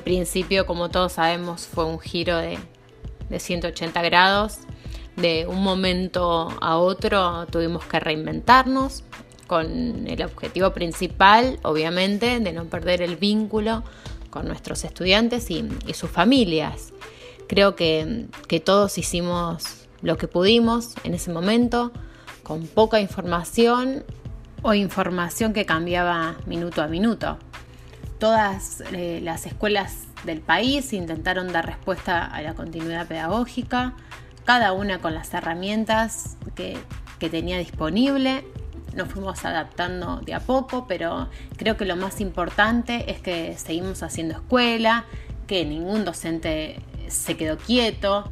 en principio, como todos sabemos, fue un giro de, de 180 grados. De un momento a otro tuvimos que reinventarnos con el objetivo principal, obviamente, de no perder el vínculo con nuestros estudiantes y, sus familias. Creo que, que todos hicimos lo que pudimos en ese momento, con poca información o información que cambiaba minuto a minuto. Todas eh, las escuelas del país intentaron dar respuesta a la continuidad pedagógica, cada una con las herramientas que, que tenía disponible. Nos fuimos adaptando de a poco, pero creo que lo más importante es que seguimos haciendo escuela, que ningún docente se quedó quieto,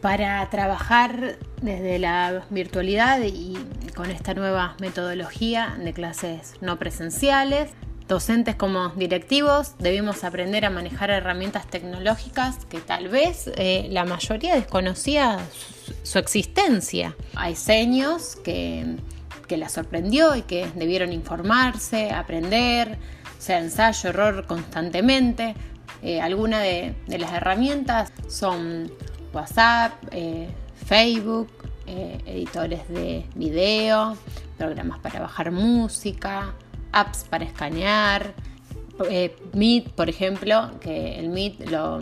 para trabajar desde la virtualidad y con esta nueva metodología de clases no presenciales. Docentes como directivos debimos aprender a manejar herramientas tecnológicas que tal vez eh, la mayoría desconocía su, existencia. Hay seños que, que la sorprendió y que debieron informarse, aprender, sea ensayo, error constantemente. Eh, Algunas de, de las herramientas son WhatsApp, eh, Facebook, eh, editores de video, programas para bajar música, apps para escanear, eh, Meet, por ejemplo, que el Meet lo,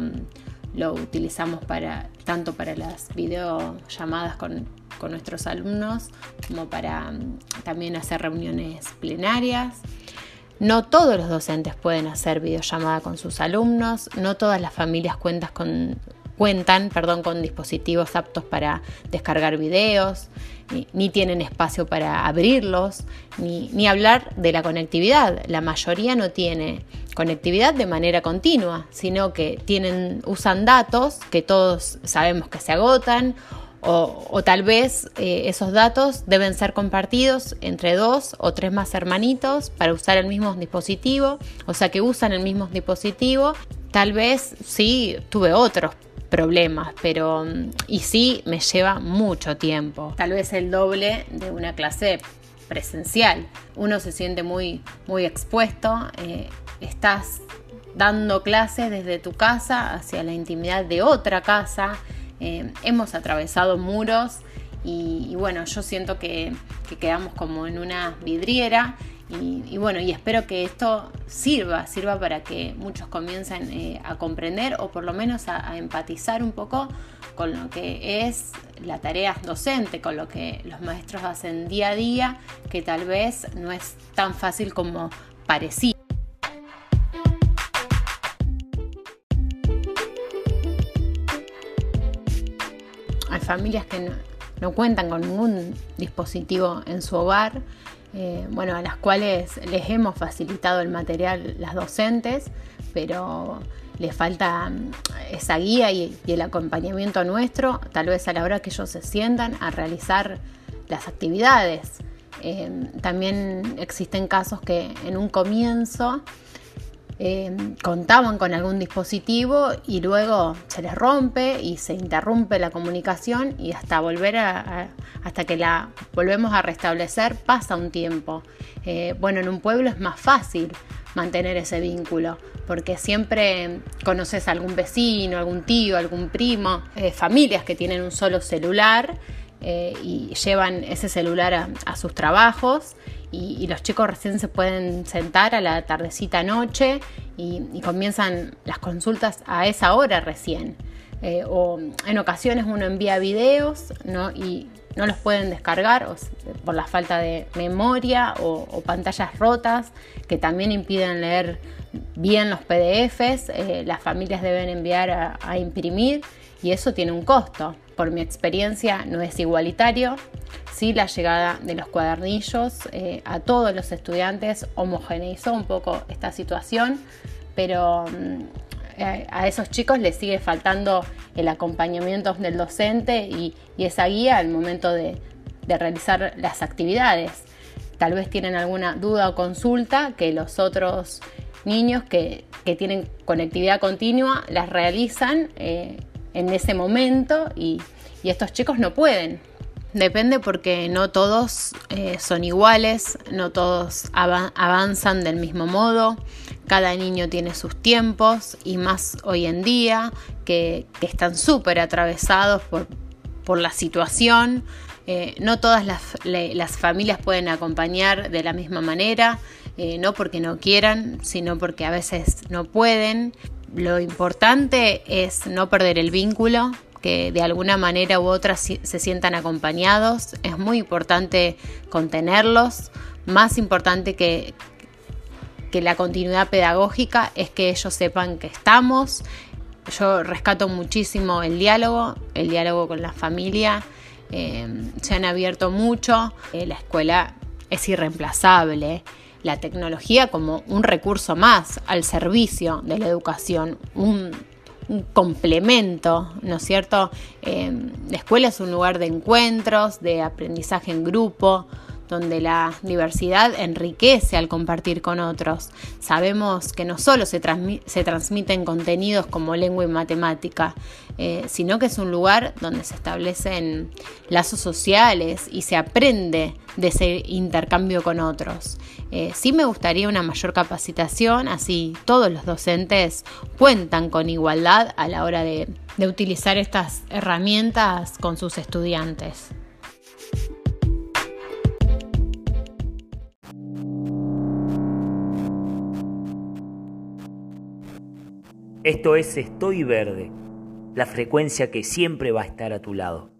lo, utilizamos para tanto para las videollamadas con, con nuestros alumnos como para mm, también hacer reuniones plenarias. No todos los docentes pueden hacer videollamada con sus alumnos, no todas las familias cuentan con cuentan perdón, con dispositivos aptos para descargar videos, ni, tienen espacio para abrirlos, ni, ni, hablar de la conectividad. La mayoría no tiene conectividad de manera continua, sino que tienen, usan datos que todos sabemos que se agotan o, tal vez eh, esos datos deben ser compartidos entre dos o tres más hermanitos para usar el mismo dispositivo, o sea que usan el mismo dispositivo. Tal vez sí tuve otros problemas, pero y sí me lleva mucho tiempo, tal vez el doble de una clase presencial. Uno se siente muy, muy expuesto, eh, estás dando clases desde tu casa hacia la intimidad de otra casa, eh, hemos atravesado muros y, bueno, yo siento que, que quedamos como en una vidriera y, bueno, y espero que esto sirva, sirva para que muchos comiencen eh, a comprender o por lo menos a, empatizar un poco con lo que es la tarea docente, con lo que los maestros hacen día a día, que tal vez no es tan fácil como parecía. Hay familias que no cuentan con ningún dispositivo en su hogar eh, bueno, a las cuales les hemos facilitado el material las docentes, pero les falta mm, esa guía y, el acompañamiento nuestro, tal vez a la hora que ellos se sientan a realizar las actividades. Eh, también existen casos que en un comienzo Em, contaban con algún dispositivo y luego se les rompe y se interrumpe la comunicación y hasta volver a, hasta que la volvemos a restablecer pasa un tiempo. Eh, bueno, en un pueblo es más fácil mantener ese vínculo porque siempre conoces a algún vecino, algún tío, algún primo, eh, familias que tienen un solo celular eh, y llevan ese celular a sus trabajos y, los chicos recién se pueden sentar a la tardecita noche y, comienzan las consultas a esa hora recién. Eh, o en ocasiones uno envía videos y no los pueden descargar por la falta de memoria o, pantallas rotas que también impiden leer bien los PDFs. Eh, las familias deben enviar a imprimir y eso tiene un costo. Por mi experiencia no es igualitario. Sí, la llegada de los cuadernillos eh, a todos los estudiantes homogeneizó un poco esta situación, pero mm, eh, a esos chicos les sigue faltando el acompañamiento del docente y, esa guía al momento de, realizar las actividades. Tal vez tienen alguna duda o consulta que los otros niños que, tienen conectividad continua las realizan eh, en ese momento y, estos chicos no pueden. Depende porque no todos eh, son iguales, no todos avanzan del mismo modo. cada niño tiene sus tiempos y más hoy en día que, están súper atravesados por, la situación. Eh, no todas las, familias pueden acompañar de la misma manera, eh, no porque no quieran, sino porque a veces no pueden. Lo importante es no perder el vínculo, que de alguna manera u otra se sientan acompañados. Es muy importante contenerlos, más importante que, que la continuidad pedagógica es que ellos sepan que estamos. Yo rescato muchísimo el diálogo, el diálogo con la familia. Eh, se han abierto mucho. Eh, la escuela es irreemplazable. La tecnología como un recurso más al servicio de la educación, un, complemento, ¿no es cierto? Eh, la escuela es un lugar de encuentros, de aprendizaje en grupo, donde la diversidad enriquece al compartir con otros. Sabemos que no solo se, transmiten contenidos como lengua y matemática, eh, sino que es un lugar donde se establecen lazos sociales y se aprende de ese intercambio con otros. Eh, sí me gustaría una mayor capacitación, así todos los docentes cuentan con igualdad a la hora de utilizar estas herramientas con sus estudiantes. Esto es Estoy Verde, la frecuencia que siempre va a estar a tu lado.